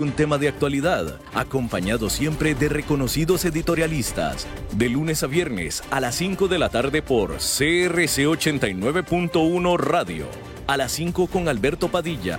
Un tema de actualidad, acompañado siempre de reconocidos editorialistas, de lunes a viernes a las 5 de la tarde por CRC 89.1 Radio, a las 5 con Alberto Padilla.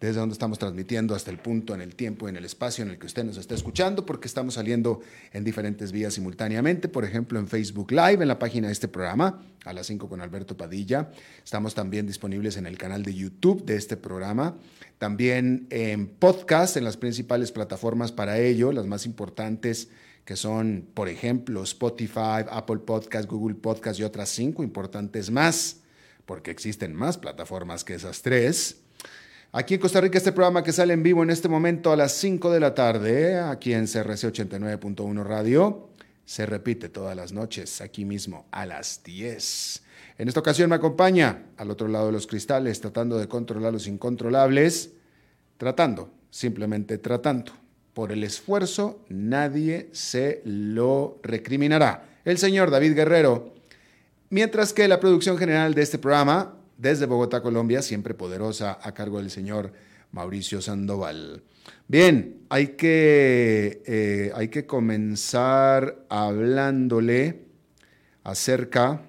desde donde estamos transmitiendo hasta el punto en el tiempo, en el espacio en el que usted nos está escuchando, porque estamos saliendo en diferentes vías simultáneamente, por ejemplo en Facebook Live, en la página de este programa, a las 5 con Alberto Padilla. Estamos también disponibles en el canal de YouTube de este programa, también en podcast, en las principales plataformas para ello, las más importantes que son, por ejemplo, Spotify, Apple Podcast, Google Podcast y otras cinco importantes más, porque existen más plataformas que esas tres. Aquí en Costa Rica, este programa que sale en vivo en este momento a las 5 de la tarde, aquí en CRC 89.1 Radio, se repite todas las noches, aquí mismo, a las 10. En esta ocasión me acompaña al otro lado de los cristales, tratando de controlar los incontrolables, tratando, simplemente tratando. Por el esfuerzo nadie se lo recriminará. El señor David Guerrero. Mientras que la producción general de este programa desde Bogotá, Colombia, siempre poderosa, a cargo del señor Mauricio Sandoval. Bien, hay que, eh, hay que comenzar hablándole acerca,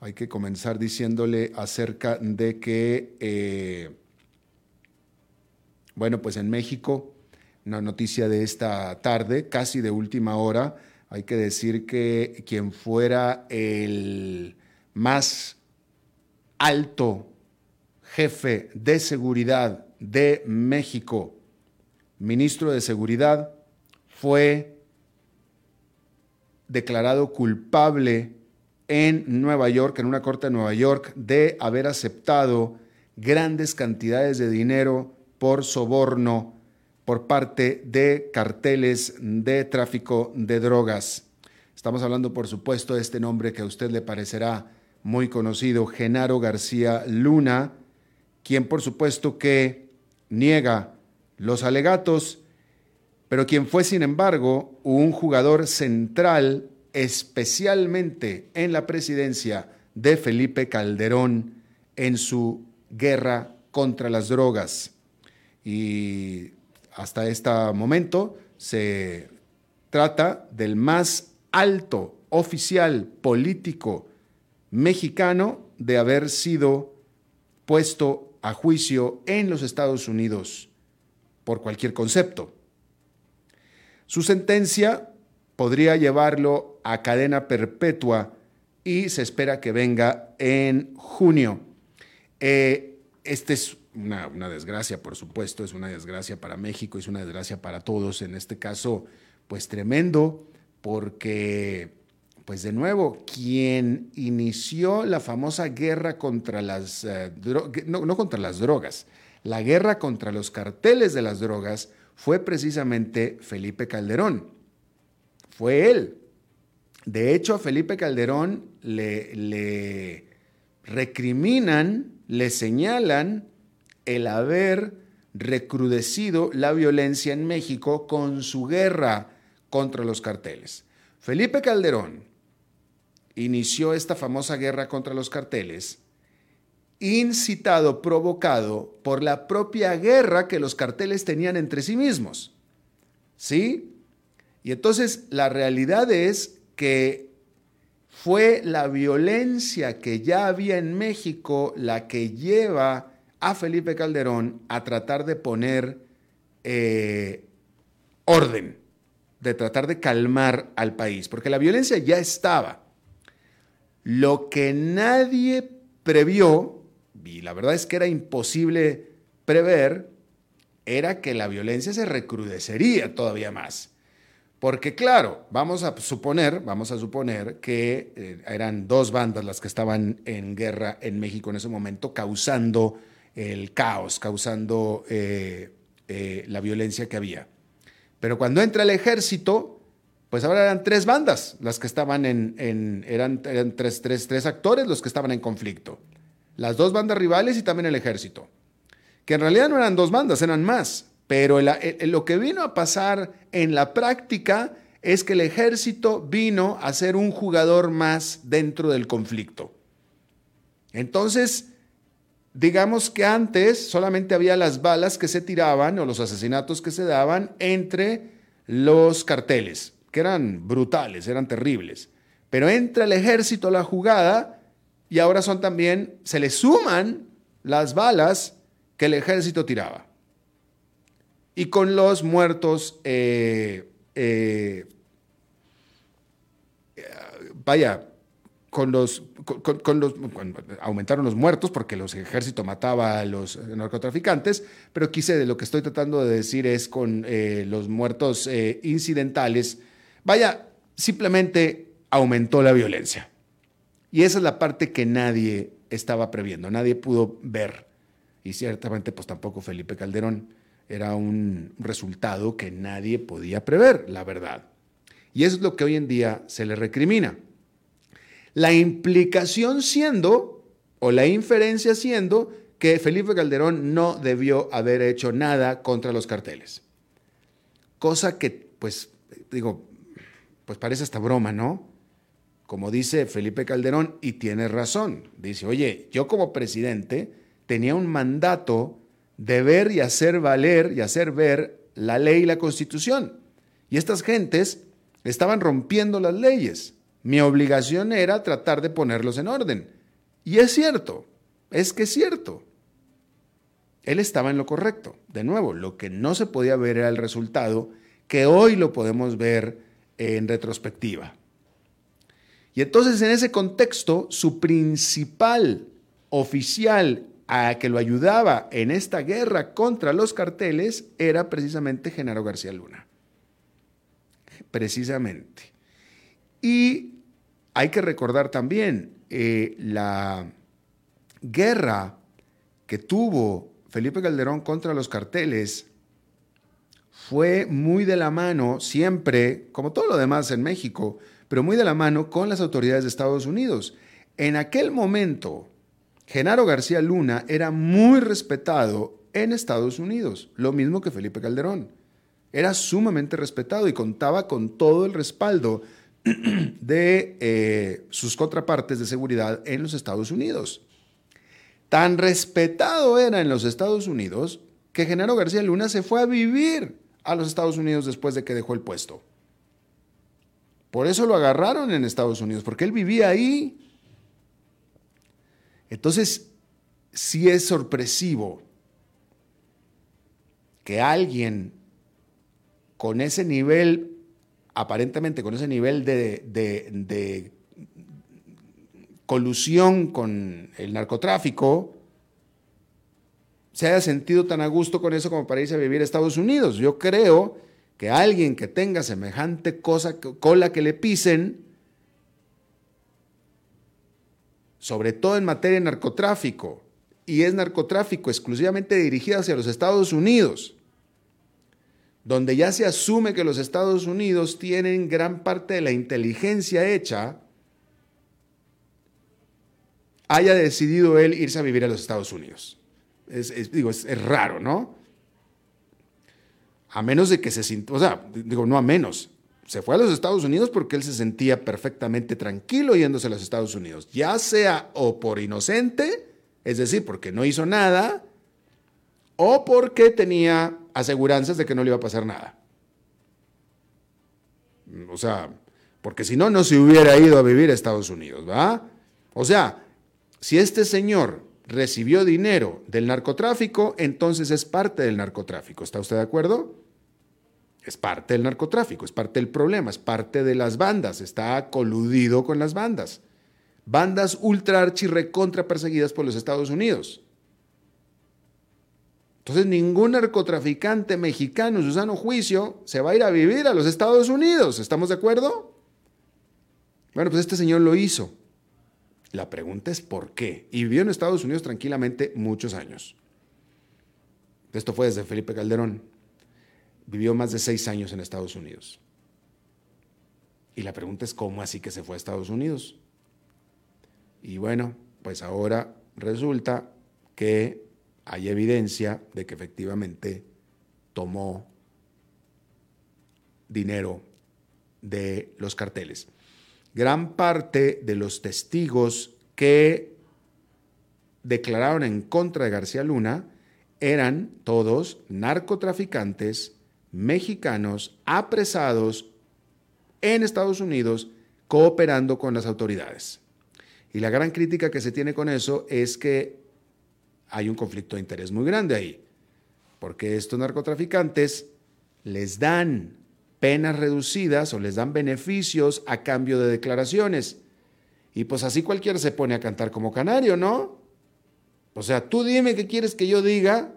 hay que comenzar diciéndole acerca de que, eh, bueno, pues en México, una noticia de esta tarde, casi de última hora, hay que decir que quien fuera el más alto jefe de seguridad de México, ministro de Seguridad, fue declarado culpable en Nueva York, en una corte de Nueva York, de haber aceptado grandes cantidades de dinero por soborno por parte de carteles de tráfico de drogas. Estamos hablando, por supuesto, de este nombre que a usted le parecerá muy conocido, Genaro García Luna, quien por supuesto que niega los alegatos, pero quien fue sin embargo un jugador central especialmente en la presidencia de Felipe Calderón en su guerra contra las drogas. Y hasta este momento se trata del más alto oficial político mexicano de haber sido puesto a juicio en los Estados Unidos por cualquier concepto. Su sentencia podría llevarlo a cadena perpetua y se espera que venga en junio. Eh, este es una, una, desgracia, por supuesto, es una desgracia para México, es una desgracia para todos, en este caso, pues tremendo, porque pues de nuevo, quien inició la famosa guerra contra las, eh, no, contra las drogas, la guerra contra los carteles de las drogas fue precisamente Felipe Calderón. Fue él. De hecho, a Felipe Calderón le, le recriminan, le señalan el haber recrudecido la violencia en México con su guerra contra los carteles. Felipe Calderón inició esta famosa guerra contra los carteles, incitado, provocado por la propia guerra que los carteles tenían entre sí mismos. ¿Sí? Y entonces la realidad es que fue la violencia que ya había en México la que lleva a Felipe Calderón a tratar de poner eh, orden, de tratar de calmar al país, porque la violencia ya estaba. Lo que nadie previó, y la verdad es que era imposible prever, era que la violencia se recrudecería todavía más. Porque claro, vamos a suponer, vamos a suponer que eh, eran dos bandas las que estaban en guerra en México en ese momento, causando el caos, causando eh, eh, la violencia que había. Pero cuando entra el ejército, pues ahora eran tres bandas las que estaban en, eran, eran tres, tres actores los que estaban en conflicto. Las dos bandas rivales y también el ejército. Que en realidad no eran dos bandas, eran más. Pero lo que vino a pasar en la práctica es que el ejército vino a ser un jugador más dentro del conflicto. Entonces, digamos que antes solamente había las balas que se tiraban o los asesinatos que se daban entre los carteles que eran brutales, eran terribles. Pero entra el ejército a la jugada y ahora son también, se le suman las balas que el ejército tiraba. Y con los muertos, eh, eh, vaya, con los, con, los, aumentaron los muertos porque los ejércitos mataba a los narcotraficantes, pero quise de lo que estoy tratando de decir es con eh, los muertos incidentales Vaya, simplemente aumentó la violencia. Y esa es la parte que nadie estaba previendo, nadie pudo ver. Y ciertamente, pues tampoco Felipe Calderón. Era un resultado que nadie podía prever, la verdad. Y eso es lo que hoy en día se le recrimina. La implicación siendo, o la inferencia siendo, que Felipe Calderón no debió haber hecho nada contra los carteles. Cosa que, pues, digo, pues parece esta broma, ¿no? Como dice Felipe Calderón, y tiene razón, dice, oye, yo como presidente tenía un mandato de ver y hacer valer y hacer ver la ley y la constitución. Y estas gentes estaban rompiendo las leyes. Mi obligación era tratar de ponerlos en orden. Y es cierto, es que es cierto. Él estaba en lo correcto. De nuevo, lo que no se podía ver era el resultado, que hoy lo podemos ver en retrospectiva. Y entonces en ese contexto, su principal oficial a que lo ayudaba en esta guerra contra los carteles era precisamente Genaro García Luna. Precisamente. Y hay que recordar también eh, la guerra que tuvo Felipe Calderón contra los carteles fue muy de la mano siempre, como todo lo demás en México, pero muy de la mano con las autoridades de Estados Unidos. En aquel momento, Genaro García Luna era muy respetado en Estados Unidos, lo mismo que Felipe Calderón. Era sumamente respetado y contaba con todo el respaldo de eh, sus contrapartes de seguridad en los Estados Unidos. Tan respetado era en los Estados Unidos que Genaro García Luna se fue a vivir a los Estados Unidos después de que dejó el puesto. Por eso lo agarraron en Estados Unidos, porque él vivía ahí. Entonces, sí es sorpresivo que alguien con ese nivel, aparentemente con ese nivel de, de colusión con el narcotráfico, se haya sentido tan a gusto con eso como para irse a vivir a Estados Unidos. Yo creo que alguien que tenga semejante cosa, cola que le pisen, sobre todo en materia de narcotráfico, y es narcotráfico exclusivamente dirigido hacia los Estados Unidos, donde ya se asume que los Estados Unidos tienen gran parte de la inteligencia hecha, haya decidido él irse a vivir a los Estados Unidos. Es, digo, es, raro, ¿no? A menos de que se sintió, o sea, digo, no a menos. Se fue a los Estados Unidos porque él se sentía perfectamente tranquilo yéndose a los Estados Unidos, ya sea o por inocente, es decir, porque no hizo nada, o porque tenía aseguranzas de que no le iba a pasar nada. O sea, porque si no, no se hubiera ido a vivir a Estados Unidos, ¿va? O sea, si este señor recibió dinero del narcotráfico, entonces es parte del narcotráfico. ¿Está usted de acuerdo? Es parte del narcotráfico, es parte del problema, es parte de las bandas, está coludido con las bandas. Bandas ultra archi recontra perseguidas por los Estados Unidos. Entonces ningún narcotraficante mexicano en su sano juicio se va a ir a vivir a los Estados Unidos. ¿Estamos de acuerdo? Bueno, pues este señor lo hizo. La pregunta es por qué. Y vivió en Estados Unidos tranquilamente muchos años. Esto fue desde Felipe Calderón. Vivió más de seis años en Estados Unidos. Y la pregunta es, ¿cómo así que se fue a Estados Unidos? Y bueno, pues ahora resulta que hay evidencia de que efectivamente tomó dinero de los carteles. Gran parte de los testigos que declararon en contra de García Luna eran todos narcotraficantes mexicanos apresados en Estados Unidos cooperando con las autoridades. Y la gran crítica que se tiene con eso es que hay un conflicto de interés muy grande ahí, porque estos narcotraficantes les dan penas reducidas o les dan beneficios a cambio de declaraciones. Y pues así cualquiera se pone a cantar como canario, ¿no? O sea, tú dime qué quieres que yo diga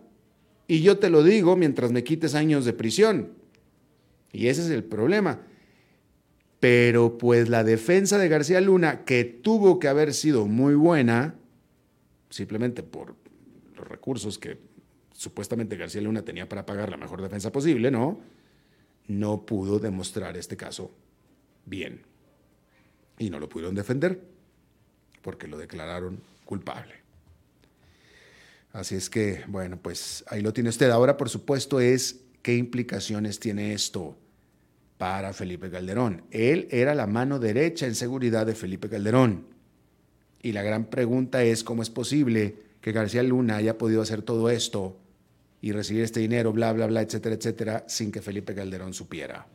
y yo te lo digo mientras me quites años de prisión. Y ese es el problema. Pero pues la defensa de García Luna, que tuvo que haber sido muy buena, simplemente por los recursos que supuestamente García Luna tenía para pagar la mejor defensa posible, ¿no? No pudo demostrar este caso bien. Y no lo pudieron defender porque lo declararon culpable. Así es que, bueno, pues ahí lo tiene usted. Ahora, por supuesto, es qué implicaciones tiene esto para Felipe Calderón. Él era la mano derecha en seguridad de Felipe Calderón. Y la gran pregunta es cómo es posible que García Luna haya podido hacer todo esto y recibir este dinero, bla, bla, bla, etcétera, etcétera, sin que Felipe Calderón supiera.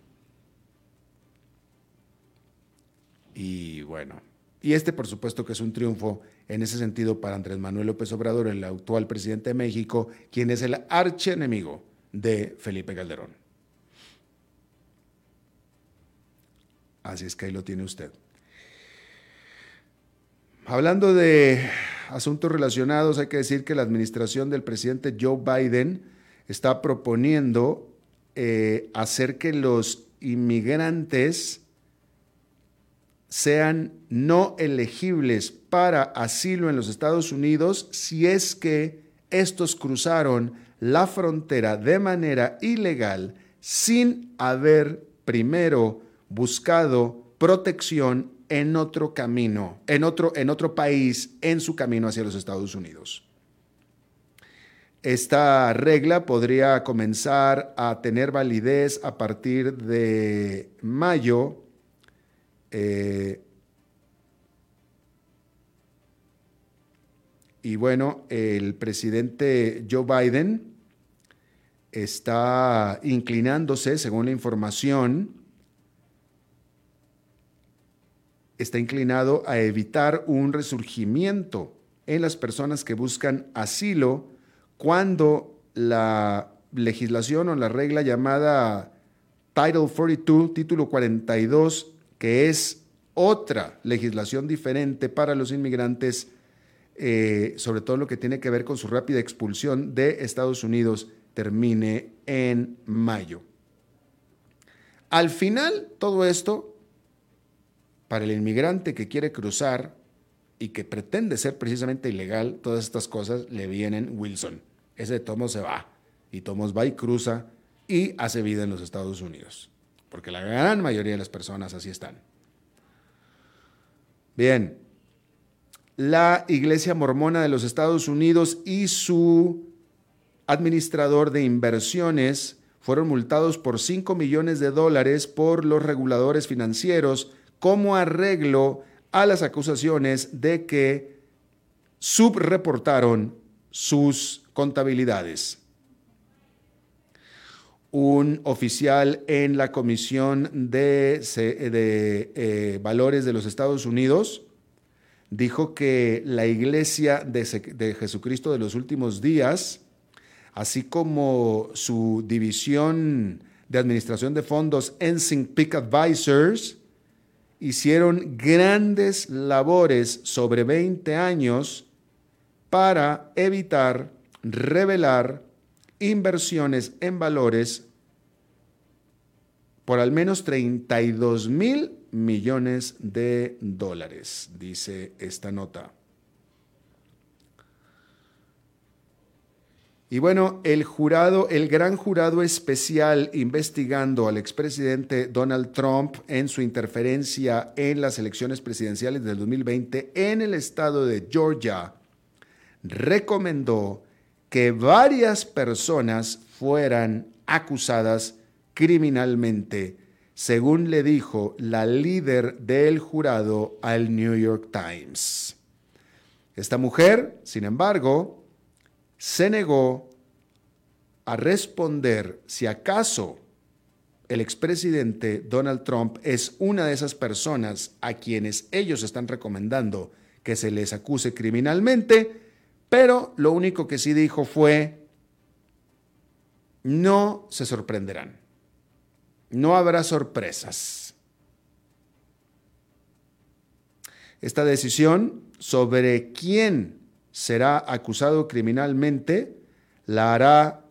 Y bueno, y este por supuesto que es un triunfo en ese sentido para Andrés Manuel López Obrador, el actual presidente de México, quien es el archienemigo de Felipe Calderón. Así es que ahí lo tiene usted. Hablando de asuntos relacionados, hay que decir que la administración del presidente Joe Biden está proponiendo eh, hacer que los inmigrantes sean no elegibles para asilo en los Estados Unidos si es que estos cruzaron la frontera de manera ilegal sin haber primero buscado protección en otro camino, en otro, en otro país, en su camino hacia los Estados Unidos. Esta regla podría comenzar a tener validez a partir de mayo eh, y bueno, el presidente Joe Biden está inclinándose, según la información, está inclinado a evitar un resurgimiento en las personas que buscan asilo cuando la legislación o la regla llamada Title 42, título 42, que es otra legislación diferente para los inmigrantes, eh, sobre todo lo que tiene que ver con su rápida expulsión de Estados Unidos, termine en mayo. Al final, todo esto, para el inmigrante que quiere cruzar y que pretende ser precisamente ilegal, todas estas cosas le vienen Wilson. Ese Tomos se va y Tomos va y cruza y hace vida en los Estados Unidos porque la gran mayoría de las personas así están. Bien, la Iglesia Mormona de los Estados Unidos y su administrador de inversiones fueron multados por 5 millones de dólares por los reguladores financieros como arreglo a las acusaciones de que subreportaron sus contabilidades. Un oficial en la Comisión de, eh, Valores de los Estados Unidos dijo que la Iglesia de, Jesucristo de los últimos días, así como su división de administración de fondos, Ensign Peak Advisors, hicieron grandes labores sobre 20 años para evitar, revelar inversiones en valores por al menos 32 mil millones de dólares, dice esta nota. Y bueno, el jurado, el gran jurado especial investigando al expresidente Donald Trump en su interferencia en las elecciones presidenciales del 2020 en el estado de Georgia, recomendó que varias personas fueran acusadas criminalmente, según le dijo la líder del jurado al New York Times. Esta mujer, sin embargo, se negó a responder si acaso el expresidente Donald Trump es una de esas personas a quienes ellos están recomendando que se les acuse criminalmente, pero lo único que sí dijo fue, no se sorprenderán, no habrá sorpresas. Esta decisión sobre quién será acusado criminalmente la hará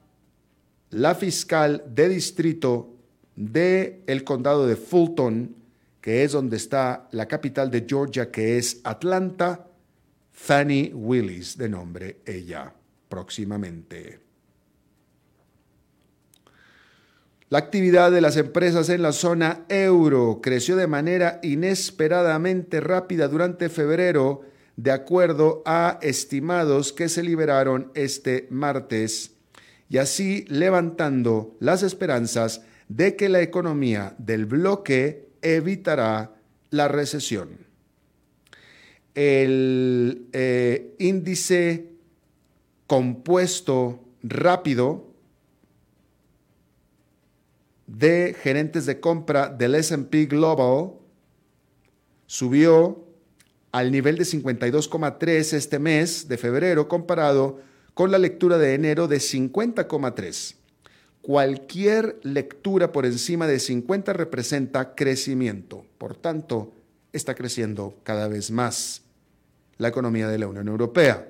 la fiscal de distrito del el condado de Fulton, que es donde está la capital de Georgia, que es Atlanta, Fanny Willis, de nombre ella, próximamente. La actividad de las empresas en la zona euro creció de manera inesperadamente rápida durante febrero, de acuerdo a estimados que se liberaron este martes, y así levantando las esperanzas de que la economía del bloque evitará la recesión. El eh, índice compuesto rápido de gerentes de compra del SP Global subió al nivel de 52,3 este mes de febrero comparado con la lectura de enero de 50,3. Cualquier lectura por encima de 50 representa crecimiento. Por tanto, está creciendo cada vez más la economía de la Unión Europea.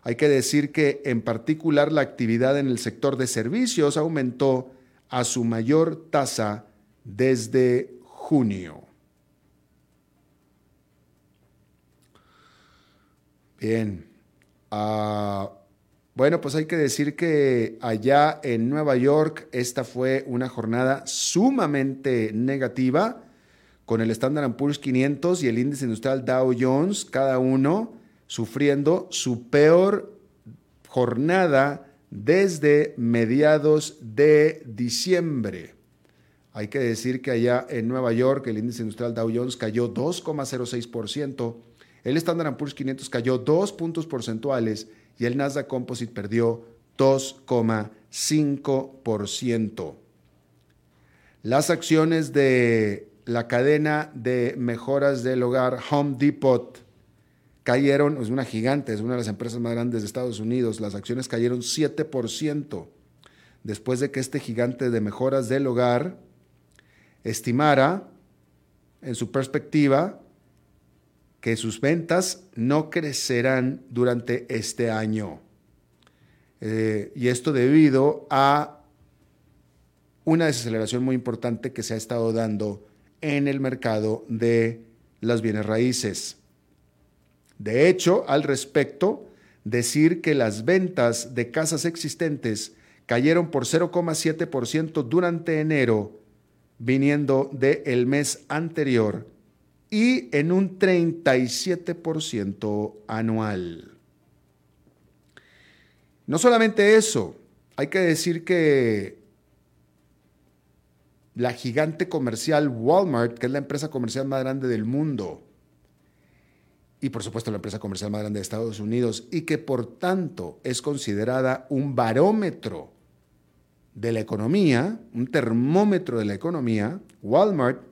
Hay que decir que en particular la actividad en el sector de servicios aumentó a su mayor tasa desde junio. Bien. Ah, bueno, pues hay que decir que allá en Nueva York esta fue una jornada sumamente negativa con el Standard Poor's 500 y el índice industrial Dow Jones, cada uno sufriendo su peor jornada desde mediados de diciembre. Hay que decir que allá en Nueva York el índice industrial Dow Jones cayó 2,06%, el Standard Poor's 500 cayó 2 puntos porcentuales y el Nasdaq Composite perdió 2,5%. Las acciones de la cadena de mejoras del hogar Home Depot cayeron, es una gigante, es una de las empresas más grandes de Estados Unidos, las acciones cayeron 7% después de que este gigante de mejoras del hogar estimara en su perspectiva que sus ventas no crecerán durante este año. Eh, y esto debido a una desaceleración muy importante que se ha estado dando en el mercado de las bienes raíces. De hecho, al respecto, decir que las ventas de casas existentes cayeron por 0,7% durante enero, viniendo del mes anterior, y en un 37% anual. No solamente eso, hay que decir que la gigante comercial Walmart, que es la empresa comercial más grande del mundo, y por supuesto la empresa comercial más grande de Estados Unidos, y que por tanto es considerada un barómetro de la economía, un termómetro de la economía, Walmart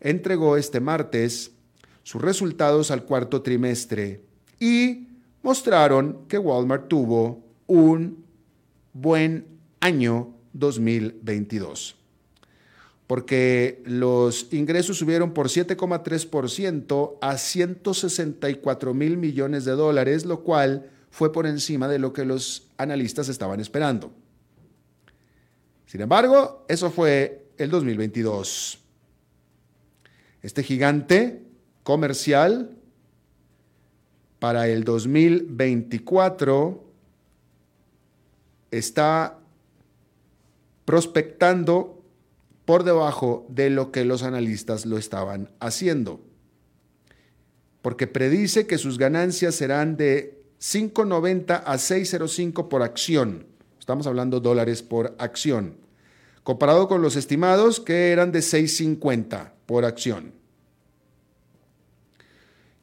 entregó este martes sus resultados al cuarto trimestre y mostraron que Walmart tuvo un buen año 2022 porque los ingresos subieron por 7,3% a 164 mil millones de dólares, lo cual fue por encima de lo que los analistas estaban esperando. Sin embargo, eso fue el 2022. Este gigante comercial para el 2024 está prospectando por debajo de lo que los analistas lo estaban haciendo. Porque predice que sus ganancias serán de 5.90 a 6.05 por acción. Estamos hablando dólares por acción. Comparado con los estimados que eran de 6.50 por acción.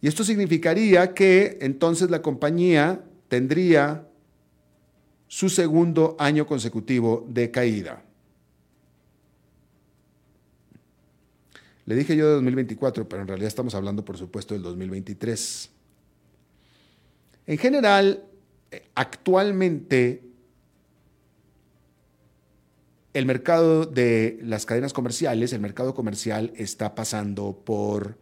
Y esto significaría que entonces la compañía tendría su segundo año consecutivo de caída. Le dije yo de 2024, pero en realidad estamos hablando, por supuesto, del 2023. En general, eh, actualmente, el mercado de las cadenas comerciales, el mercado comercial está pasando por,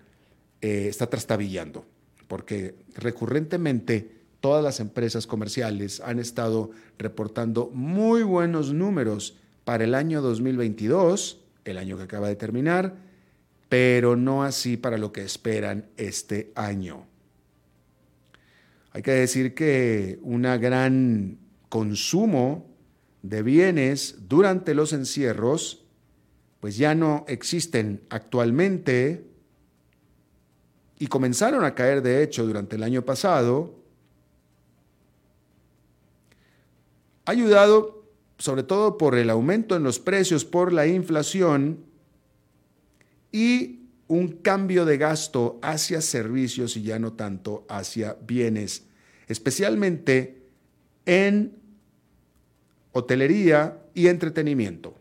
eh, está trastabillando, porque recurrentemente todas las empresas comerciales han estado reportando muy buenos números para el año 2022, el año que acaba de terminar, pero no así para lo que esperan este año. Hay que decir que un gran consumo de bienes durante los encierros, pues ya no existen actualmente. Y comenzaron a caer de hecho durante el año pasado. Ayudado sobre todo por el aumento en los precios, por la inflación y un cambio de gasto hacia servicios y ya no tanto hacia bienes, especialmente en hotelería y entretenimiento.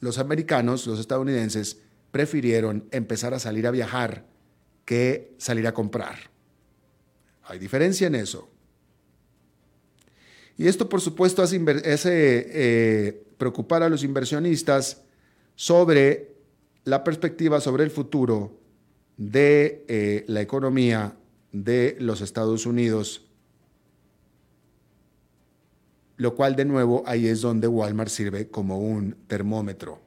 Los americanos, los estadounidenses, prefirieron empezar a salir a viajar que salir a comprar. Hay diferencia en eso. Y esto, por supuesto, hace, eh, preocupar a los inversionistas sobre la perspectiva sobre el futuro de eh, la economía de los Estados Unidos, lo cual de nuevo ahí es donde Walmart sirve como un termómetro,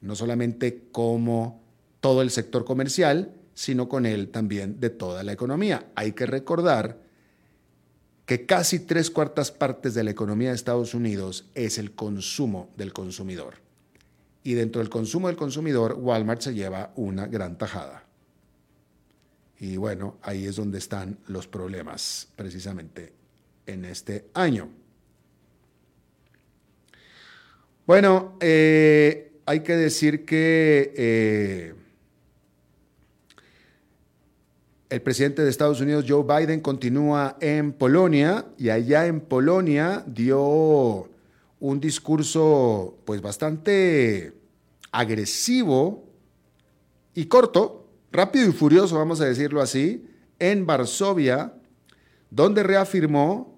no solamente como todo el sector comercial, sino con él también de toda la economía. Hay que recordar que casi tres cuartas partes de la economía de Estados Unidos es el consumo del consumidor. Y dentro del consumo del consumidor, Walmart se lleva una gran tajada. Y bueno, ahí es donde están los problemas precisamente en este año. Bueno, eh, hay que decir que eh, el presidente de Estados Unidos, Joe Biden, continúa en Polonia y allá en Polonia dio un discurso pues bastante agresivo y corto, rápido y furioso, vamos a decirlo así, en Varsovia, donde reafirmó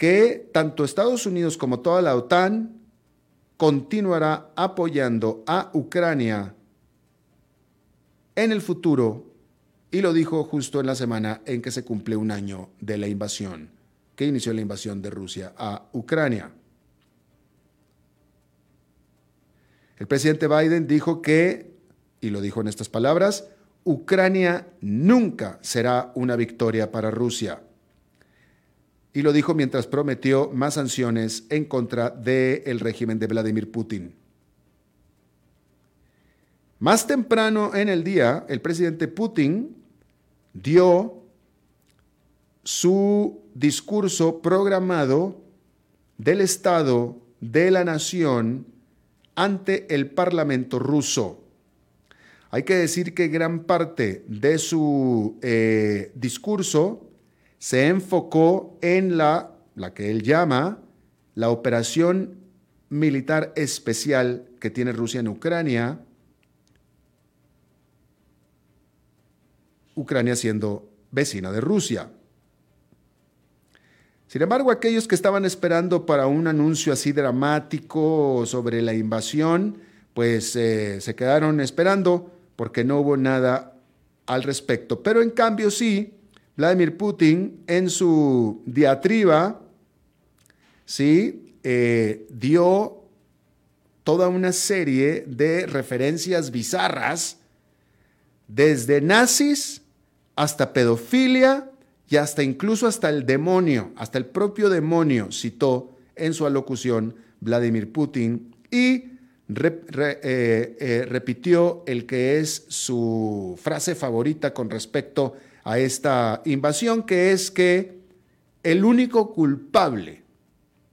que tanto Estados Unidos como toda la OTAN continuará apoyando a Ucrania en el futuro y lo dijo justo en la semana en que se cumple un año de la invasión, que inició la invasión de Rusia a Ucrania. El presidente Biden dijo que, y lo dijo en estas palabras, Ucrania nunca será una victoria para Rusia. Y lo dijo mientras prometió más sanciones en contra del régimen de Vladimir Putin. Más temprano en el día, el presidente Putin dio su discurso programado del Estado de la Nación ante el Parlamento ruso. Hay que decir que gran parte de su eh, discurso se enfocó en la, la que él llama la operación militar especial que tiene Rusia en Ucrania, Ucrania siendo vecina de Rusia. Sin embargo, aquellos que estaban esperando para un anuncio así dramático sobre la invasión, pues eh, se quedaron esperando porque no hubo nada al respecto. Pero en cambio sí, Vladimir Putin en su diatriba, sí, eh, dio toda una serie de referencias bizarras, desde nazis hasta pedofilia y hasta incluso hasta el demonio, hasta el propio demonio citó en su alocución Vladimir Putin y eh, eh, repitió el que es su frase favorita con respecto a esta invasión, que es que el único culpable,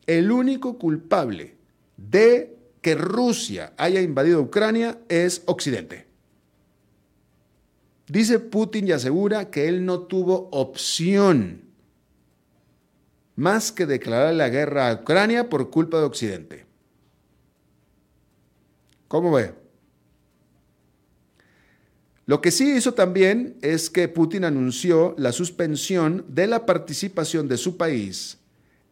el único culpable de que Rusia haya invadido Ucrania es Occidente. Dice Putin y asegura que él no tuvo opción más que declarar la guerra a Ucrania por culpa de Occidente. ¿Cómo ve? Lo que sí hizo también es que Putin anunció la suspensión de la participación de su país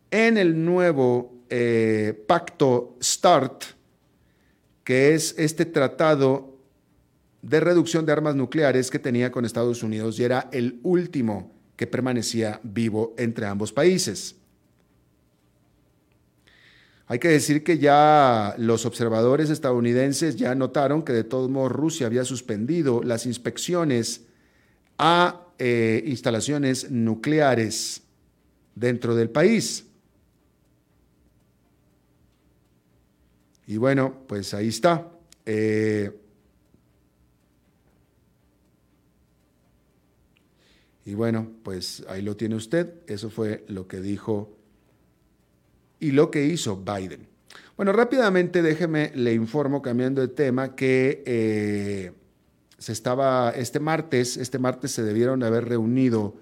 en el nuevo eh, pacto START, que es este tratado de reducción de armas nucleares que tenía con Estados Unidos y era el último que permanecía vivo entre ambos países. Hay que decir que ya los observadores estadounidenses ya notaron que de todos modos Rusia había suspendido las inspecciones a eh, instalaciones nucleares dentro del país. Y bueno, pues ahí está. Eh, y bueno, pues ahí lo tiene usted. Eso fue lo que dijo y lo que hizo Biden. Bueno, rápidamente déjeme, le informo, cambiando de tema, que eh, se estaba, este martes, este martes se debieron haber reunido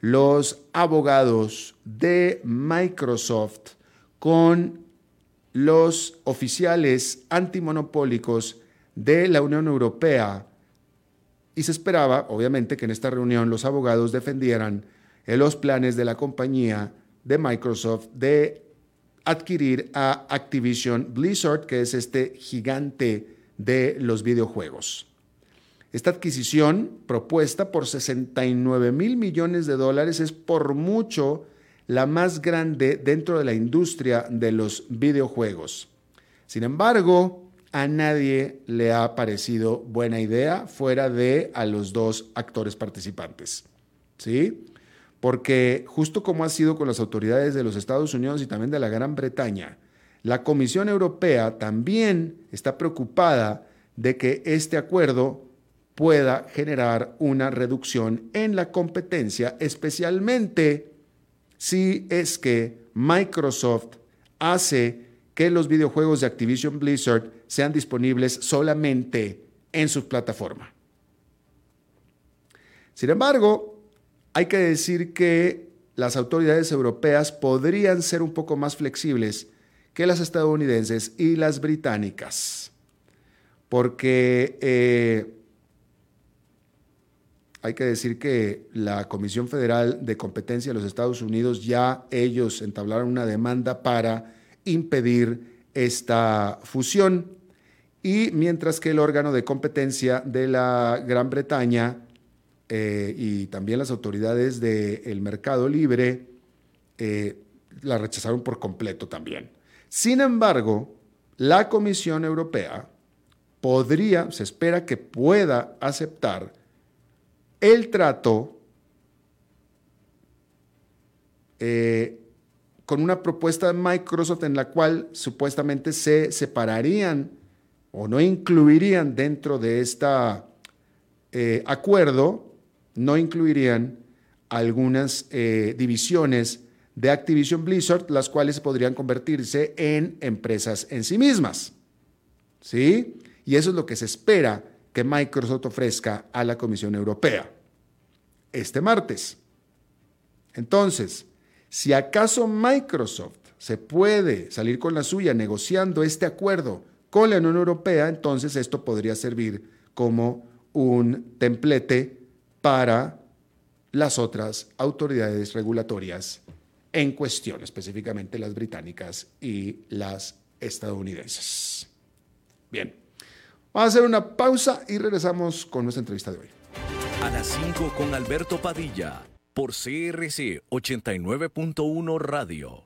los abogados de Microsoft con los oficiales antimonopólicos de la Unión Europea y se esperaba, obviamente, que en esta reunión los abogados defendieran los planes de la compañía de Microsoft de adquirir a Activision Blizzard, que es este gigante de los videojuegos. Esta adquisición, propuesta por 69 mil millones de dólares, es por mucho la más grande dentro de la industria de los videojuegos. Sin embargo, a nadie le ha parecido buena idea fuera de a los dos actores participantes. ¿Sí? Porque justo como ha sido con las autoridades de los Estados Unidos y también de la Gran Bretaña, la Comisión Europea también está preocupada de que este acuerdo pueda generar una reducción en la competencia, especialmente si es que Microsoft hace que los videojuegos de Activision Blizzard sean disponibles solamente en su plataforma. Sin embargo, hay que decir que las autoridades europeas podrían ser un poco más flexibles que las estadounidenses y las británicas, porque eh, hay que decir que la Comisión Federal de Competencia de los Estados Unidos ya ellos entablaron una demanda para impedir esta fusión. Y mientras que el órgano de competencia de la Gran Bretaña eh, y también las autoridades del mercado libre eh, la rechazaron por completo también. Sin embargo, la Comisión Europea podría, se espera que pueda aceptar el trato eh, con una propuesta de Microsoft en la cual supuestamente se separarían o no incluirían dentro de este acuerdo no incluirían algunas eh, divisiones de Activision Blizzard, las cuales podrían convertirse en empresas en sí mismas. ¿Sí? Y eso es lo que se espera que Microsoft ofrezca a la Comisión Europea este martes. Entonces, si acaso Microsoft se puede salir con la suya negociando este acuerdo con la Unión Europea, entonces esto podría servir como un templete para las otras autoridades regulatorias en cuestión, específicamente las británicas y las estadounidenses. Bien, vamos a hacer una pausa y regresamos con nuestra entrevista de hoy. A las 5 con Alberto Padilla, por CRC 89.1 Radio.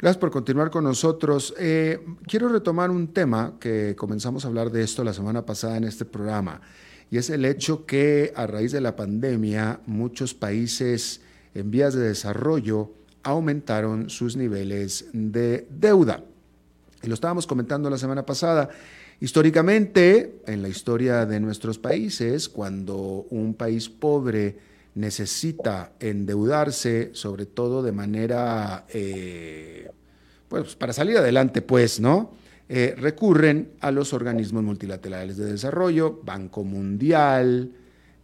Gracias por continuar con nosotros. Eh, quiero retomar un tema que comenzamos a hablar de esto la semana pasada en este programa, y es el hecho que a raíz de la pandemia muchos países en vías de desarrollo aumentaron sus niveles de deuda. Y lo estábamos comentando la semana pasada. Históricamente, en la historia de nuestros países, cuando un país pobre necesita endeudarse, sobre todo de manera, eh, pues para salir adelante, pues, ¿no? Eh, recurren a los organismos multilaterales de desarrollo, Banco Mundial,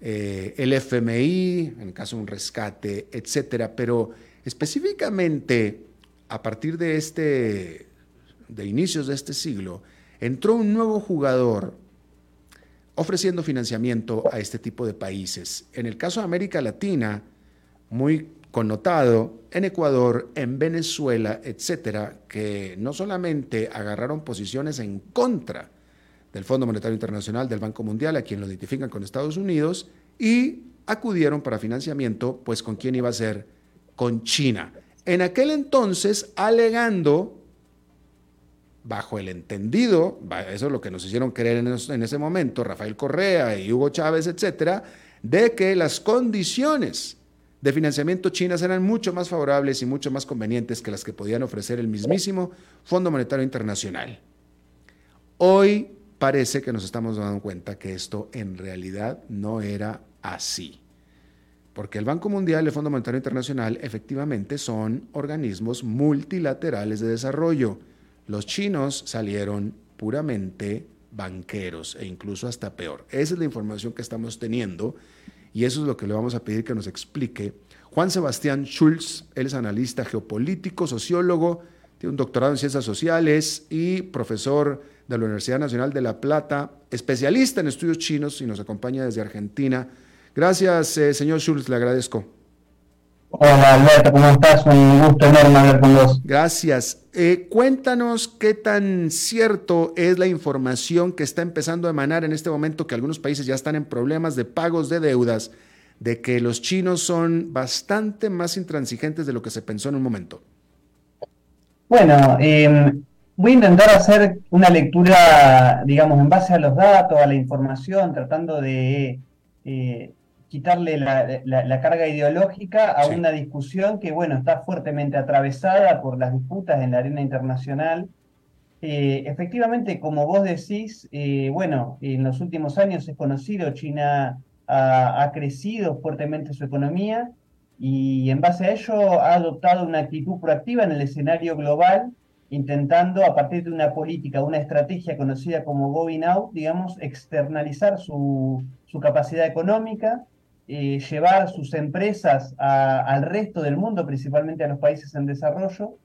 eh, el FMI, en caso de un rescate, etcétera. Pero específicamente, a partir de este, de inicios de este siglo, entró un nuevo jugador ofreciendo financiamiento a este tipo de países. En el caso de América Latina, muy connotado, en Ecuador, en Venezuela, etcétera, que no solamente agarraron posiciones en contra del Fondo Monetario Internacional, del Banco Mundial, a quien lo identifican con Estados Unidos, y acudieron para financiamiento, pues con quién iba a ser, con China. En aquel entonces, alegando bajo el entendido, eso es lo que nos hicieron creer en, ese momento, Rafael Correa y Hugo Chávez, etcétera, de que las condiciones de financiamiento chinas eran mucho más favorables y mucho más convenientes que las que podían ofrecer el mismísimo Fondo Monetario Internacional. Hoy parece que nos estamos dando cuenta que esto en realidad no era así. Porque el Banco Mundial y el Fondo Monetario Internacional efectivamente son organismos multilaterales de desarrollo los chinos salieron puramente banqueros e incluso hasta peor. Esa es la información que estamos teniendo y eso es lo que le vamos a pedir que nos explique Juan Sebastián Schulz. Él es analista geopolítico, sociólogo, tiene un doctorado en ciencias sociales y profesor de la Universidad Nacional de La Plata, especialista en estudios chinos y nos acompaña desde Argentina. Gracias, eh, señor Schulz, le agradezco. Hola Alberto, ¿cómo estás? Un gusto enorme hablar con vos. Gracias. Eh, cuéntanos qué tan cierto es la información que está empezando a emanar en este momento que algunos países ya están en problemas de pagos de deudas, de que los chinos son bastante más intransigentes de lo que se pensó en un momento. Bueno, em, voy a intentar hacer una lectura, digamos, en base a los datos, a la información, tratando de eh, quitarle la, carga ideológica a una discusión que, bueno, está fuertemente atravesada por las disputas en la arena internacional. Eh, efectivamente, como vos decís, eh, bueno, en los últimos años es conocido, China ha, ha, crecido fuertemente su economía y en base a ello ha adoptado una actitud proactiva en el escenario global, intentando a partir de una política, una estrategia conocida como Going Out, digamos, externalizar su, su capacidad económica, eh, llevar sus empresas al resto del mundo, principalmente a los países en desarrollo,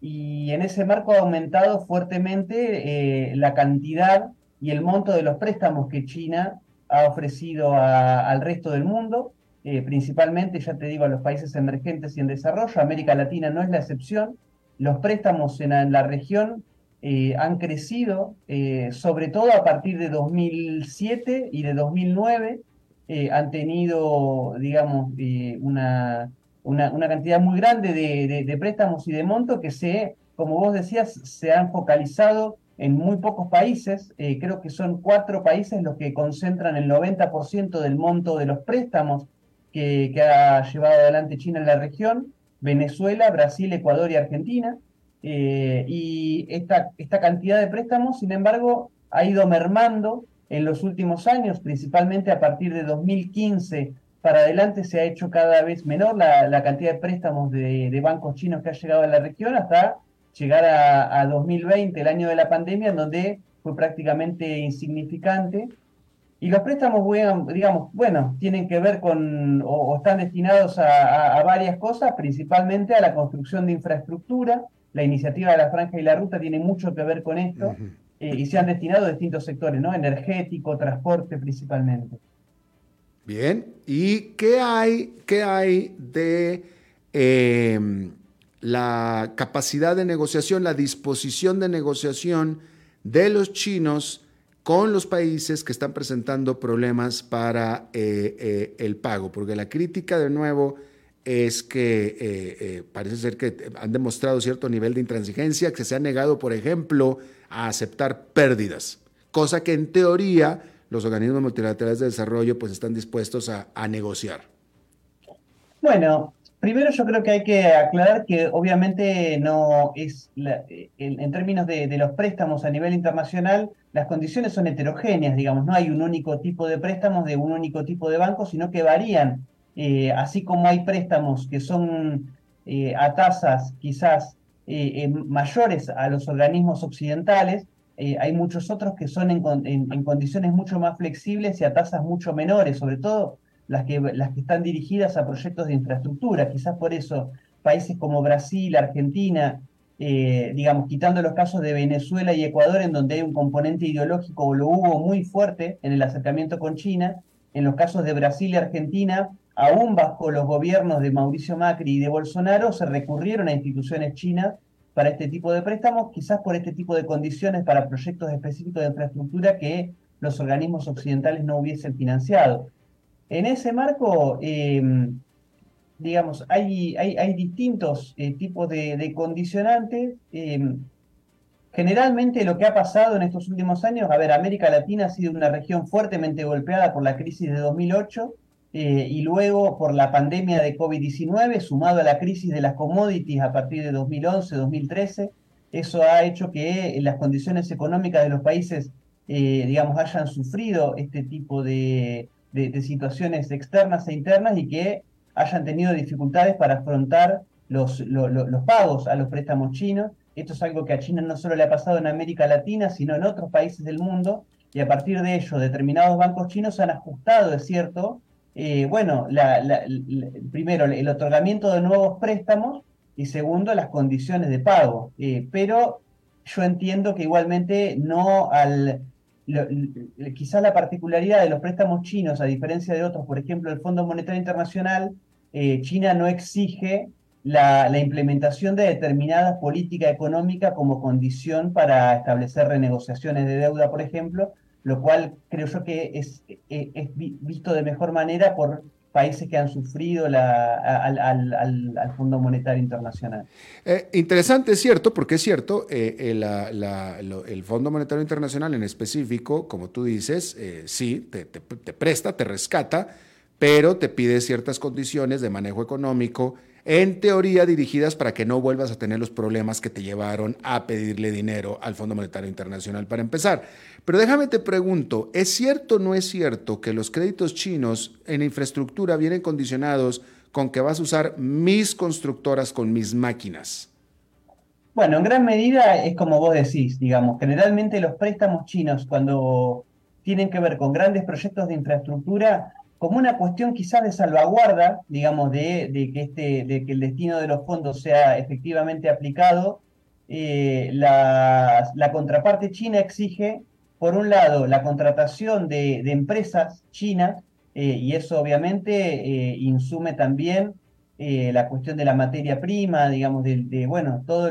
y en ese marco ha aumentado fuertemente eh, la cantidad y el monto de los préstamos que China ha ofrecido al resto del mundo, eh, principalmente, ya te digo, a los países emergentes y en desarrollo. América Latina no es la excepción. Los préstamos en, en la región han crecido, sobre todo a partir de 2007 y de 2009 eh, han tenido, digamos, eh, una, una, cantidad muy grande de, préstamos y de monto que se, como vos decías, se han focalizado en muy pocos países. Eh, creo que son cuatro países los que concentran el 90% del monto de los préstamos que, que, ha llevado adelante China en la región, Venezuela, Brasil, Ecuador y Argentina. y esta, esta cantidad de préstamos, sin embargo, ha ido mermando en los últimos años, principalmente a partir de 2015 para adelante se ha hecho cada vez menor la, cantidad de préstamos de, bancos chinos que ha llegado a la región hasta llegar a, a 2020, el año de la pandemia, en donde fue prácticamente insignificante. Y los préstamos, digamos, bueno, tienen que ver con o, están destinados a, varias cosas, principalmente a la construcción de infraestructura. La iniciativa de la Franja y la Ruta tiene mucho que ver con esto eh, y se han destinado a distintos sectores, ¿no? Energético, transporte principalmente. Bien, ¿y qué hay, qué hay de em, la capacidad de negociación, la disposición de negociación de los chinos? con los países que están presentando problemas para eh, eh, el pago, porque la crítica de nuevo es que parece ser que han demostrado cierto nivel de intransigencia, que se ha negado, por ejemplo, a aceptar pérdidas, cosa que en teoría los organismos multilaterales de desarrollo pues están dispuestos a, negociar. Bueno, Primero yo creo que hay que aclarar que obviamente no es, en, términos de, los préstamos a nivel internacional, las condiciones son heterogéneas, digamos, no hay un único tipo de préstamos de un único tipo de banco, sino que varían. Eh, así como hay préstamos que son eh, a tasas quizás eh, mayores a los organismos occidentales, hay muchos otros que son en, condiciones mucho más flexibles y a tasas mucho menores, sobre todo las que, las que están dirigidas a proyectos de infraestructura. Quizás por eso países como Brasil, Argentina, eh, digamos, quitando los casos de Venezuela y Ecuador, en donde hay un componente ideológico, o lo hubo muy fuerte en el acercamiento con China, en los casos de Brasil y Argentina, aún bajo los gobiernos de Mauricio Macri y de Bolsonaro, se recurrieron a instituciones chinas para este tipo de préstamos, quizás por este tipo de condiciones para proyectos específicos de infraestructura que los organismos occidentales no hubiesen financiado. En ese marco, eh, digamos, hay, distintos eh, tipos de, condicionantes. Eh, generalmente lo que ha pasado en estos últimos años, a ver, América Latina ha sido una región fuertemente golpeada por la crisis de 2008 eh, y luego por la pandemia de COVID-19, sumado a la crisis de las commodities a partir de 2011-2013. Eso ha hecho que las condiciones económicas de los países, digamos, hayan sufrido este tipo de, de situaciones externas e internas y que hayan tenido dificultades para afrontar los, los pagos a los préstamos chinos. Esto es algo que a China no solo le ha pasado en América Latina, sino en otros países del mundo, y a partir de ello determinados bancos chinos han ajustado, es cierto, eh, bueno, primero el otorgamiento de nuevos préstamos y segundo las condiciones de pago. Eh, pero yo entiendo que igualmente no al... quizás la particularidad de los préstamos chinos, a diferencia de otros, por ejemplo, el Fondo Monetario Internacional, eh, China no exige la, implementación de determinadas políticas económicas como condición para establecer renegociaciones de deuda, por ejemplo, lo cual creo yo que es, eh, visto de mejor manera por países que han sufrido al, Fondo Monetario Internacional. Eh, interesante, es cierto, porque es cierto, el Fondo Monetario Internacional en específico, como tú dices, sí, te, presta, te rescata, pero te pide ciertas condiciones de manejo económico, en teoría dirigidas para que no vuelvas a tener los problemas que te llevaron a pedirle dinero al Fondo Monetario Internacional para empezar. Pero déjame te pregunto, ¿es cierto o no es cierto que los créditos chinos en infraestructura vienen condicionados con que vas a usar mis constructoras con mis máquinas? Bueno, en gran medida es como vos decís, digamos, generalmente los préstamos chinos cuando tienen que ver con grandes proyectos de infraestructura como una cuestión quizás de salvaguarda, digamos, de, que, este, de que el destino de los fondos sea efectivamente aplicado, eh, la, contraparte china exige, por un lado, la contratación de, empresas chinas, eh, y eso obviamente eh, insume también la cuestión de la materia prima, digamos, de, bueno, todo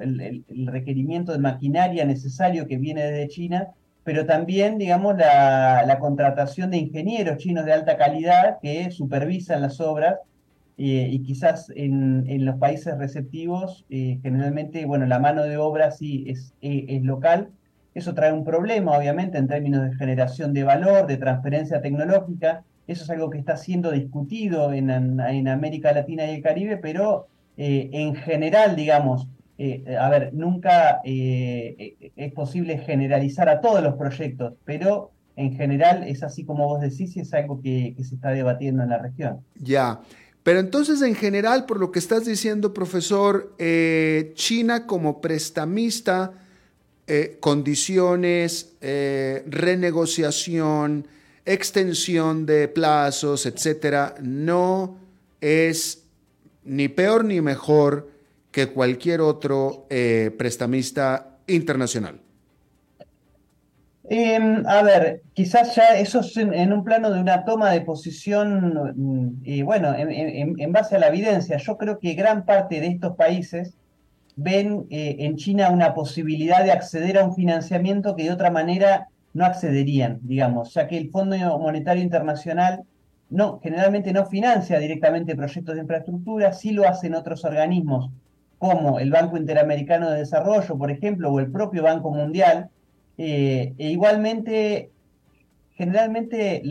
el, requerimiento de maquinaria necesario que viene desde China, pero también, digamos, la, contratación de ingenieros chinos de alta calidad que supervisan las obras eh, y quizás en, los países receptivos, eh, generalmente, bueno, la mano de obra sí es, eh, es, local. Eso trae un problema, obviamente, en términos de generación de valor, de transferencia tecnológica. Eso es algo que está siendo discutido en América Latina y el Caribe, pero en general, digamos, eh, a ver, nunca eh, es posible generalizar a todos los proyectos, pero en general es así como vos decís y es algo que, se está debatiendo en la región. Ya. Pero entonces, en general, por lo que estás diciendo, profesor, eh, China como prestamista, eh, condiciones, eh, renegociación, extensión de plazos, etcétera, no es ni peor ni mejor que cualquier otro prestamista internacional. Em, a ver, quizás ya eso es en, un plano de una toma de posición, mm, y bueno, en, base a la evidencia, yo creo que gran parte de estos países ven eh, en China una posibilidad de acceder a un financiamiento que de otra manera no accederían, digamos, ya que el Fondo Monetario Internacional no, generalmente no financia directamente proyectos de infraestructura, sí lo hacen otros organismos como el Banco Interamericano de Desarrollo, por ejemplo, o el propio Banco Mundial, eh, e igualmente, generalmente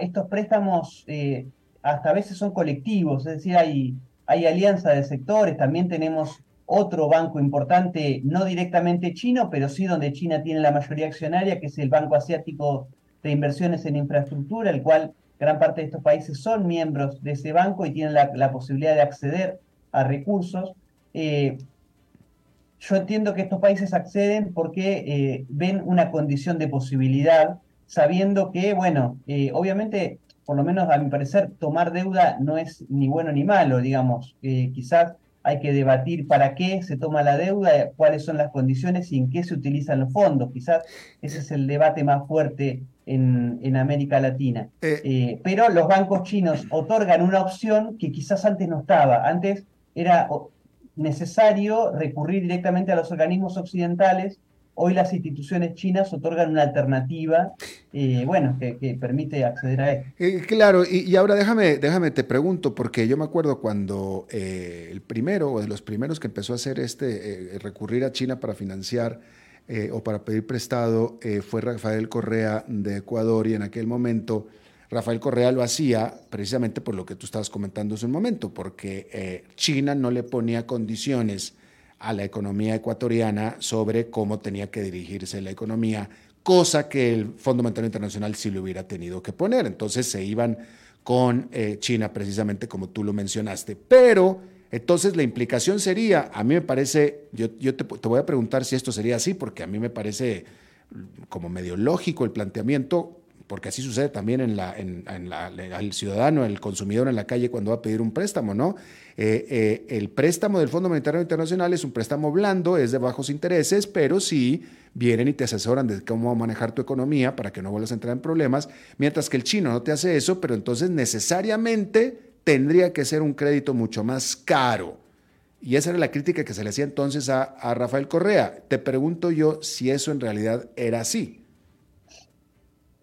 estos préstamos eh, hasta a veces son colectivos, es decir, hay, hay alianza de sectores, también tenemos otro banco importante, no directamente chino, pero sí donde China tiene la mayoría accionaria, que es el Banco Asiático de Inversiones en Infraestructura, el cual gran parte de estos países son miembros de ese banco y tienen la, posibilidad de acceder a recursos. Eh, yo entiendo que estos países acceden porque eh, ven una condición de posibilidad, sabiendo que, bueno, eh, obviamente, por lo menos a mi parecer, tomar deuda no es ni bueno ni malo, digamos. Quizás hay que debatir para qué se toma la deuda, cuáles son las condiciones y en qué se utilizan los fondos. Quizás ese es el debate más fuerte en, en América Latina. pero los bancos chinos otorgan una opción que quizás antes no estaba. Antes era necesario recurrir directamente a los organismos occidentales. Hoy las instituciones chinas otorgan una alternativa, eh, bueno, que, permite acceder a él. Eh, claro, y, ahora déjame, déjame te pregunto, porque yo me acuerdo cuando eh, el primero o de los primeros que empezó a hacer este, recurrir a China para financiar o para pedir prestado, fue Rafael Correa de Ecuador y en aquel momento Rafael Correa lo hacía precisamente por lo que tú estabas comentando hace un momento, porque eh, China no le ponía condiciones a la economía ecuatoriana sobre cómo tenía que dirigirse la economía, cosa que el Fondo Monetario Internacional sí le hubiera tenido que poner. Entonces se iban con eh, China precisamente como tú lo mencionaste. Pero entonces la implicación sería, a mí me parece, yo, te, te voy a preguntar si esto sería así, porque a mí me parece como medio lógico el planteamiento, porque así sucede también en la, al ciudadano, el consumidor en la calle cuando va a pedir un préstamo, ¿no? Eh, eh, el préstamo del Fondo Monetario Internacional es un préstamo blando, es de bajos intereses, pero sí vienen y te asesoran de cómo manejar tu economía para que no vuelvas a entrar en problemas, mientras que el chino no te hace eso, pero entonces necesariamente tendría que ser un crédito mucho más caro. Y esa era la crítica que se le hacía entonces a, a Rafael Correa. Te pregunto yo si eso en realidad era así.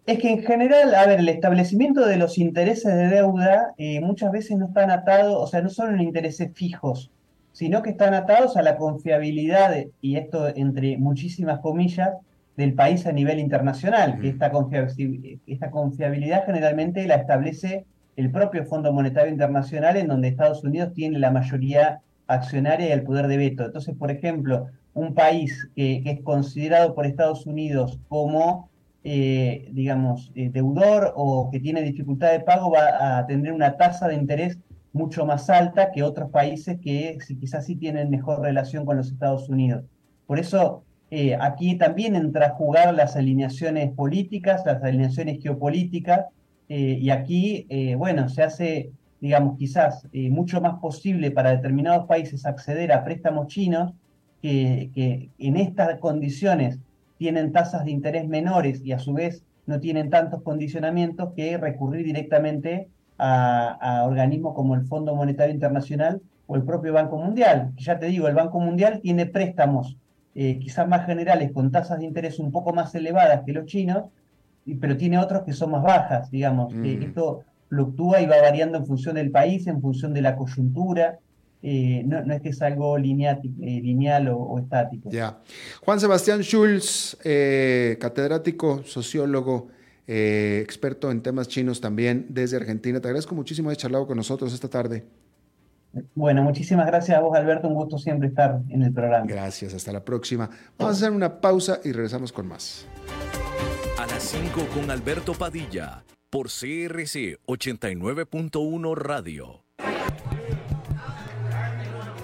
Es que en general, a ver, el establecimiento de los intereses de deuda eh, muchas veces no están atados, o sea, no son intereses fijos, sino que están atados a la confiabilidad, y esto entre muchísimas comillas, del país a nivel internacional, que esta, esta confiabilidad generalmente la establece el propio Fondo Monetario Internacional, en donde Estados Unidos tiene la mayoría accionaria y el poder de veto. Entonces, por ejemplo, un país que es considerado por Estados Unidos como eh, digamos, eh, deudor o que tiene dificultad de pago va a tener una tasa de interés mucho más alta que otros países que quizás sí tienen mejor relación con los Estados Unidos. Por eso eh, aquí también entra a jugar las alineaciones políticas, las alineaciones geopolíticas, y aquí, bueno, se hace, digamos, quizás mucho más posible para determinados países acceder a préstamos chinos que, que en estas condiciones tienen tasas de interés menores y a su vez no tienen tantos condicionamientos que recurrir directamente a, organismos como el Fondo Monetario Internacional o el propio Banco Mundial. Ya te digo, el Banco Mundial tiene préstamos eh, quizás más generales con tasas de interés un poco más elevadas que los chinos, pero tiene otros que son más bajas, digamos. Mm. esto fluctúa y va variando en función del país, en función de la coyuntura. Eh, no, es que es algo lineal, eh, lineal o, estático. Ya. Juan Sebastián Schulz, eh, catedrático, sociólogo, experto en temas chinos también desde Argentina. Te agradezco muchísimo de charlado con nosotros esta tarde. Bueno, muchísimas gracias a vos, Alberto. Un gusto siempre estar en el programa. Gracias, hasta la próxima. Vamos a hacer una pausa y regresamos con más. A las 5 con Alberto Padilla por CRC 89.1 Radio.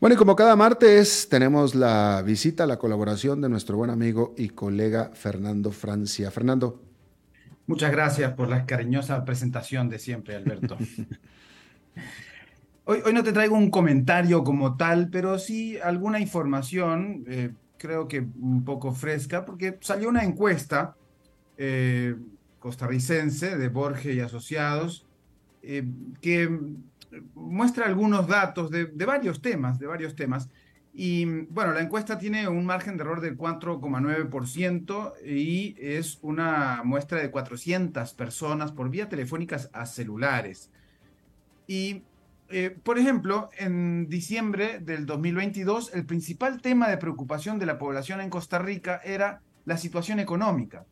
Bueno, y como cada martes tenemos la visita, la colaboración de nuestro buen amigo y colega Fernando Francia. Fernando. Muchas gracias por la cariñosa presentación de siempre, Alberto. hoy, hoy, no te traigo un comentario como tal, pero sí alguna información, eh, creo que un poco fresca, porque salió una encuesta eh, costarricense de Borges y Asociados, eh, que muestra algunos datos de, varios temas, de varios temas. Y bueno, la encuesta tiene un margen de error del 4,9% y es una muestra de 400 personas por vía telefónicas a celulares. Y, eh, por ejemplo, en diciembre del 2022, el principal tema de preocupación de la población en Costa Rica era la situación económica.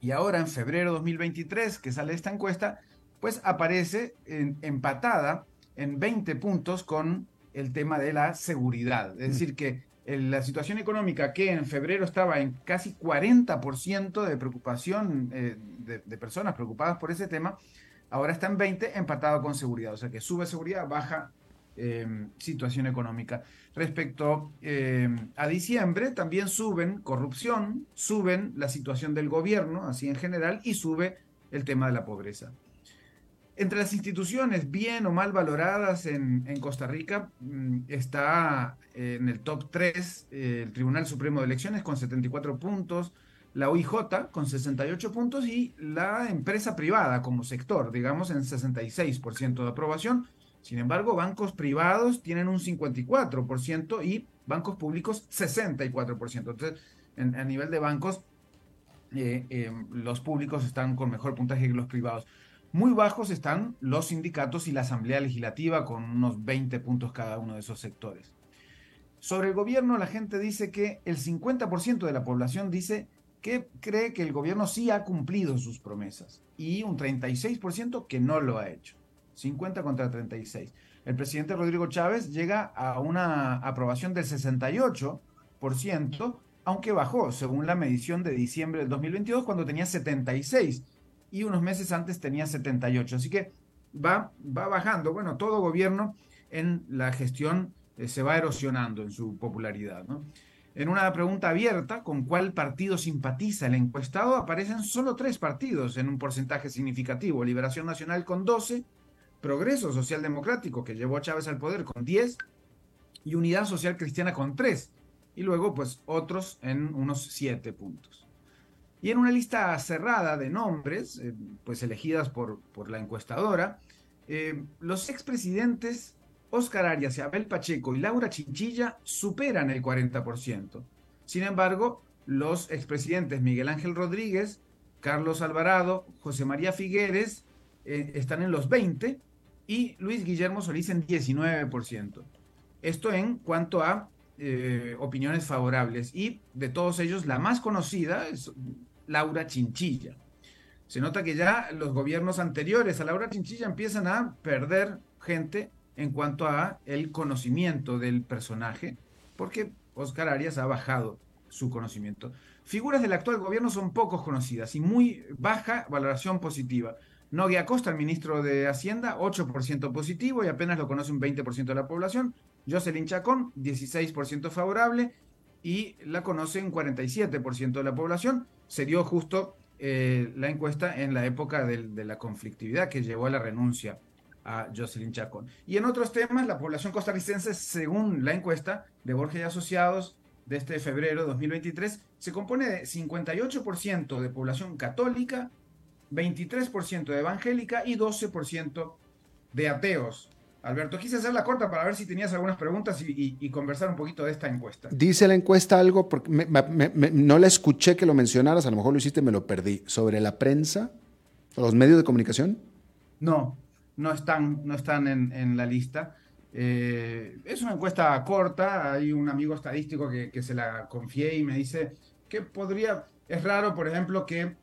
Y ahora, en febrero de 2023, que sale esta encuesta, pues aparece empatada en 20 puntos con el tema de la seguridad. Es decir, que la situación económica que en febrero estaba en casi 40% de preocupación eh, de, personas preocupadas por ese tema, ahora está en 20 empatado con seguridad. O sea que sube seguridad, baja em, situación económica. Respecto em, a diciembre, también suben corrupción, suben la situación del gobierno, así en general, y sube el tema de la pobreza. Entre las instituciones bien o mal valoradas en, Costa Rica mm, está eh, en el top 3 eh, el Tribunal Supremo de Elecciones con 74 puntos, la OIJ con 68 puntos y la empresa privada como sector, digamos, en 66% de aprobación. Sin embargo, bancos privados tienen un 54% y bancos públicos 64%. Entonces, a nivel de bancos, eh, los públicos están con mejor puntaje que los privados. Muy bajos están los sindicatos y la Asamblea Legislativa con unos 20 puntos cada uno de esos sectores. Sobre el gobierno, la gente dice que el 50% de la población dice que cree que el gobierno sí ha cumplido sus promesas y un 36% que no lo ha hecho. 50 contra 36. El presidente Rodrigo Chávez llega a una aprobación del 68%, aunque bajó según la medición de diciembre del 2022 cuando tenía 76 y unos meses antes tenía 78. Así que va, va bajando. Bueno, todo gobierno en la gestión eh, se va erosionando en su popularidad. En una pregunta abierta, ¿con cuál partido simpatiza el encuestado? Aparecen solo tres partidos en un porcentaje significativo. Liberación Nacional con 12, Progreso Social Democrático, que llevó a Chávez al poder, con 10, y Unidad Social Cristiana con 3. Y luego, pues, otros en unos 7 puntos. Y en una lista cerrada de nombres, eh, pues elegidas por, por la encuestadora, eh, los expresidentes Oscar Arias, Abel Pacheco y Laura Chinchilla superan el 40%. Sin embargo, los expresidentes Miguel Ángel Rodríguez, Carlos Alvarado, José María Figueres eh, están en los 20 y Luis Guillermo Solís en 19%. Esto en cuanto a opiniones favorables. Y de todos ellos, la más conocida es Laura Chinchilla. Se nota que ya los gobiernos anteriores a Laura Chinchilla empiezan a perder gente en cuanto a el conocimiento del personaje, porque Oscar Arias ha bajado su conocimiento. Figuras del actual gobierno son pocos conocidas y muy baja valoración positiva. Nogui Acosta, el ministro de Hacienda, 8% positivo y apenas lo conoce un 20% de la población. Jocelyn Chacón, 16% favorable y la conoce un 47% de la población se dio justo eh, la encuesta en la época de, la conflictividad que llevó a la renuncia a Jocelyn Chacón. Y en otros temas, la población costarricense, según la encuesta de Borges y Asociados de este febrero de 2023, se compone de 58% de población católica, 23% de evangélica y 12% de ateos. Alberto, quise hacer la corta para ver si tenías algunas preguntas y, conversar un poquito de esta encuesta. Dice la encuesta algo, porque no la escuché que lo mencionaras, a lo mejor lo hiciste y me lo perdí, sobre la prensa, los medios de comunicación. No, no están, no están en, la lista. Eh, es una encuesta corta, hay un amigo estadístico que, se la confié y me dice que podría, es raro, por ejemplo, que,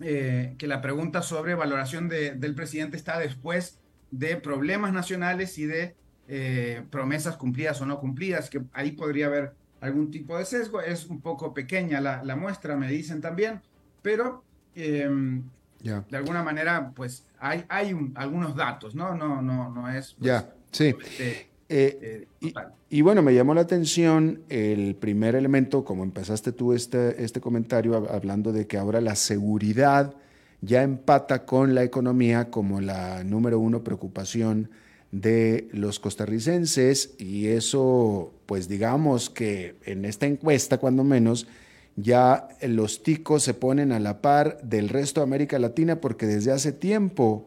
eh, que la pregunta sobre valoración del presidente está después de problemas nacionales y de eh, promesas cumplidas o no cumplidas, que ahí podría haber algún tipo de sesgo. Es un poco pequeña la, muestra, me dicen también, pero em, de alguna manera, pues hay, hay algunos datos, ¿no? No, no, no es. Pues, ya, sí. Eh, eh, y, bueno, me llamó la atención el primer elemento, como empezaste tú este, este comentario, hablando de que ahora la seguridad ya empata con la economía como la número uno preocupación de los costarricenses y eso, pues digamos que en esta encuesta, cuando menos, ya los ticos se ponen a la par del resto de América Latina porque desde hace tiempo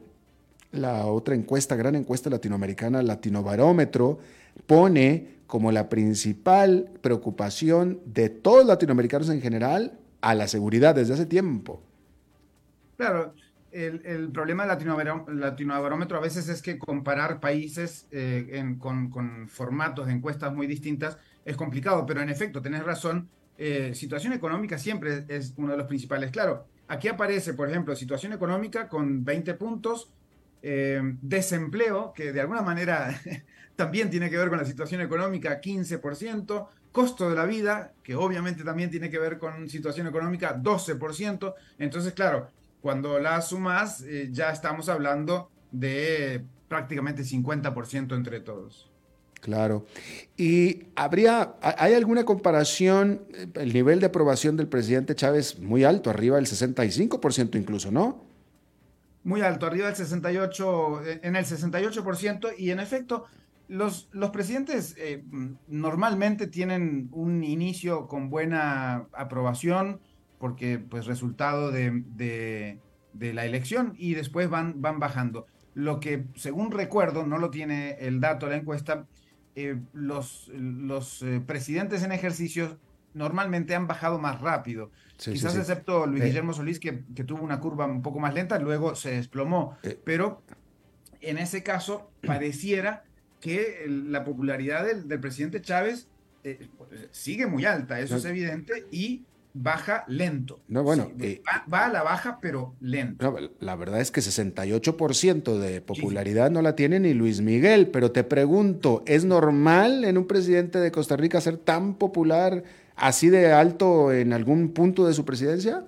la otra encuesta, gran encuesta latinoamericana, Latinobarómetro, pone como la principal preocupación de todos los latinoamericanos en general a la seguridad desde hace tiempo. Claro, el, problema del latinobarómetro a veces es que comparar países eh, con, formatos de encuestas muy distintas es complicado, pero en efecto, tenés razón, eh, situación económica siempre es uno de los principales. Claro, aquí aparece, por ejemplo, situación económica con 20 puntos, eh, desempleo, que de alguna manera también tiene que ver con la situación económica, 15%, costo de la vida, que obviamente también tiene que ver con situación económica, 12%. Entonces, claro, cuando la sumas, eh, ya estamos hablando de prácticamente 50% entre todos. Claro. ¿Y habría, hay alguna comparación, el nivel de aprobación del presidente Chávez muy alto, arriba del 65% incluso, ¿no? Muy alto, arriba del 68, eh, en el 68%, y en efecto, los, los presidentes eh, normalmente tienen un inicio con buena aprobación, porque pues resultado de, la elección y después van, van bajando. Lo que, según recuerdo, no lo tiene el dato de la encuesta, eh, los, los eh, presidentes en ejercicio normalmente han bajado más rápido. Quizás excepto Luis eh. Guillermo Solís, que, tuvo una curva un poco más lenta, luego se desplomó. Pero en ese caso, pareciera que la popularidad del, presidente Chávez sigue muy alta, eso es evidente, y baja lento. No, bueno. Eh, va, a la baja, pero lento. la verdad es que 68% de popularidad no la tiene ni Luis Miguel, pero te pregunto, ¿es normal en un presidente de Costa Rica ser tan popular, así de alto en algún punto de su presidencia?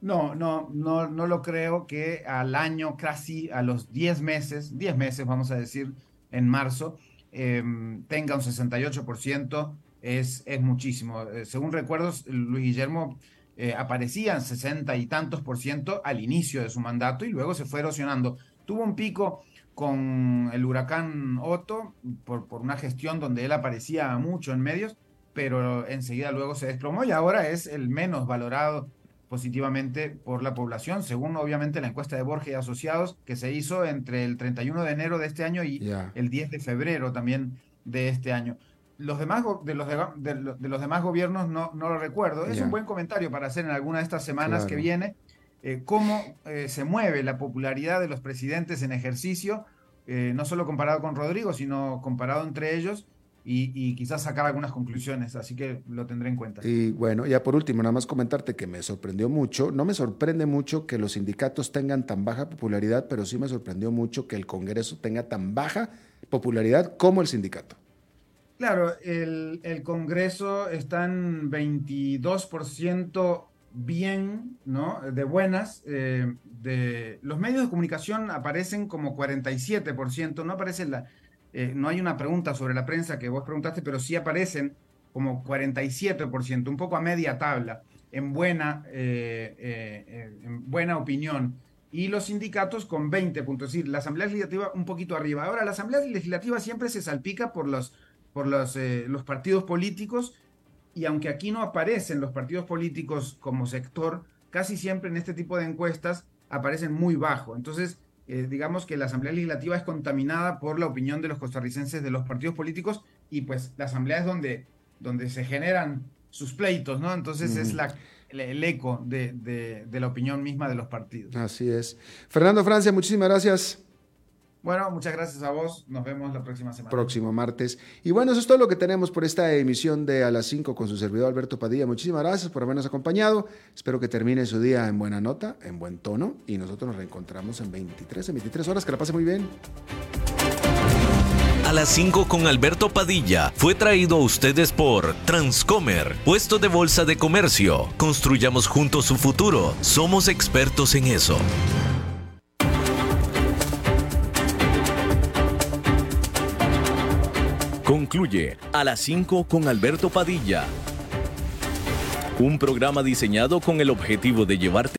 No, no, no, no lo creo que al año, casi a los 10 meses, 10 meses vamos a decir, en marzo, em, tenga un 68% es, es muchísimo. Eh, según recuerdos, Luis Guillermo eh, aparecía en 60 y tantos por ciento al inicio de su mandato y luego se fue erosionando. Tuvo un pico con el huracán Otto por, por una gestión donde él aparecía mucho en medios, pero enseguida luego se desplomó y ahora es el menos valorado positivamente por la población, según obviamente la encuesta de Borges y Asociados que se hizo entre el 31 de enero de este año y el 10 de febrero también de este año los demás, de, los de, los demás gobiernos no, no lo recuerdo. Es un buen comentario para hacer en alguna de estas semanas que viene, eh, cómo eh, se mueve la popularidad de los presidentes en ejercicio, eh, no solo comparado con Rodrigo, sino comparado entre ellos. Y, quizás sacar algunas conclusiones, así que lo tendré en cuenta. Y bueno, ya por último, nada más comentarte que me sorprendió mucho, no me sorprende mucho que los sindicatos tengan tan baja popularidad, pero sí me sorprendió mucho que el Congreso tenga tan baja popularidad como el sindicato. Claro, el, Congreso está en 22% bien, ¿no? De buenas. Eh, de, los medios de comunicación aparecen como 47%, no aparece la, eh, no hay una pregunta sobre la prensa que vos preguntaste, pero sí aparecen como 47%, un poco a media tabla, en buena, eh, en buena opinión. y los sindicatos con 20 puntos. Es decir, la Asamblea Legislativa un poquito arriba. Ahora, la Asamblea Legislativa siempre se salpica por los, por los, eh, los partidos políticos y aunque aquí no aparecen los partidos políticos como sector, casi siempre en este tipo de encuestas aparecen muy bajo. Entonces, eh, digamos que la Asamblea Legislativa es contaminada por la opinión de los costarricenses de los partidos políticos y pues la Asamblea es donde, donde se generan sus pleitos, ¿no? Entonces es la, el, eco de, de, la opinión misma de los partidos. Así es. Fernando Francia, muchísimas gracias. Bueno, muchas gracias a vos. Nos vemos la próxima semana. Próximo martes. Y bueno, eso es todo lo que tenemos por esta emisión de A las 5 con su servidor Alberto Padilla. Muchísimas gracias por habernos acompañado. Espero que termine su día en buena nota, en buen tono. Y nosotros nos reencontramos en 23, en 23 horas. Que la pase muy bien. A las 5 con Alberto Padilla fue traído a ustedes por Transcomer, puesto de bolsa de comercio. Construyamos juntos su futuro. Somos expertos en eso. Concluye a las 5 con Alberto Padilla. Un programa diseñado con el objetivo de llevarte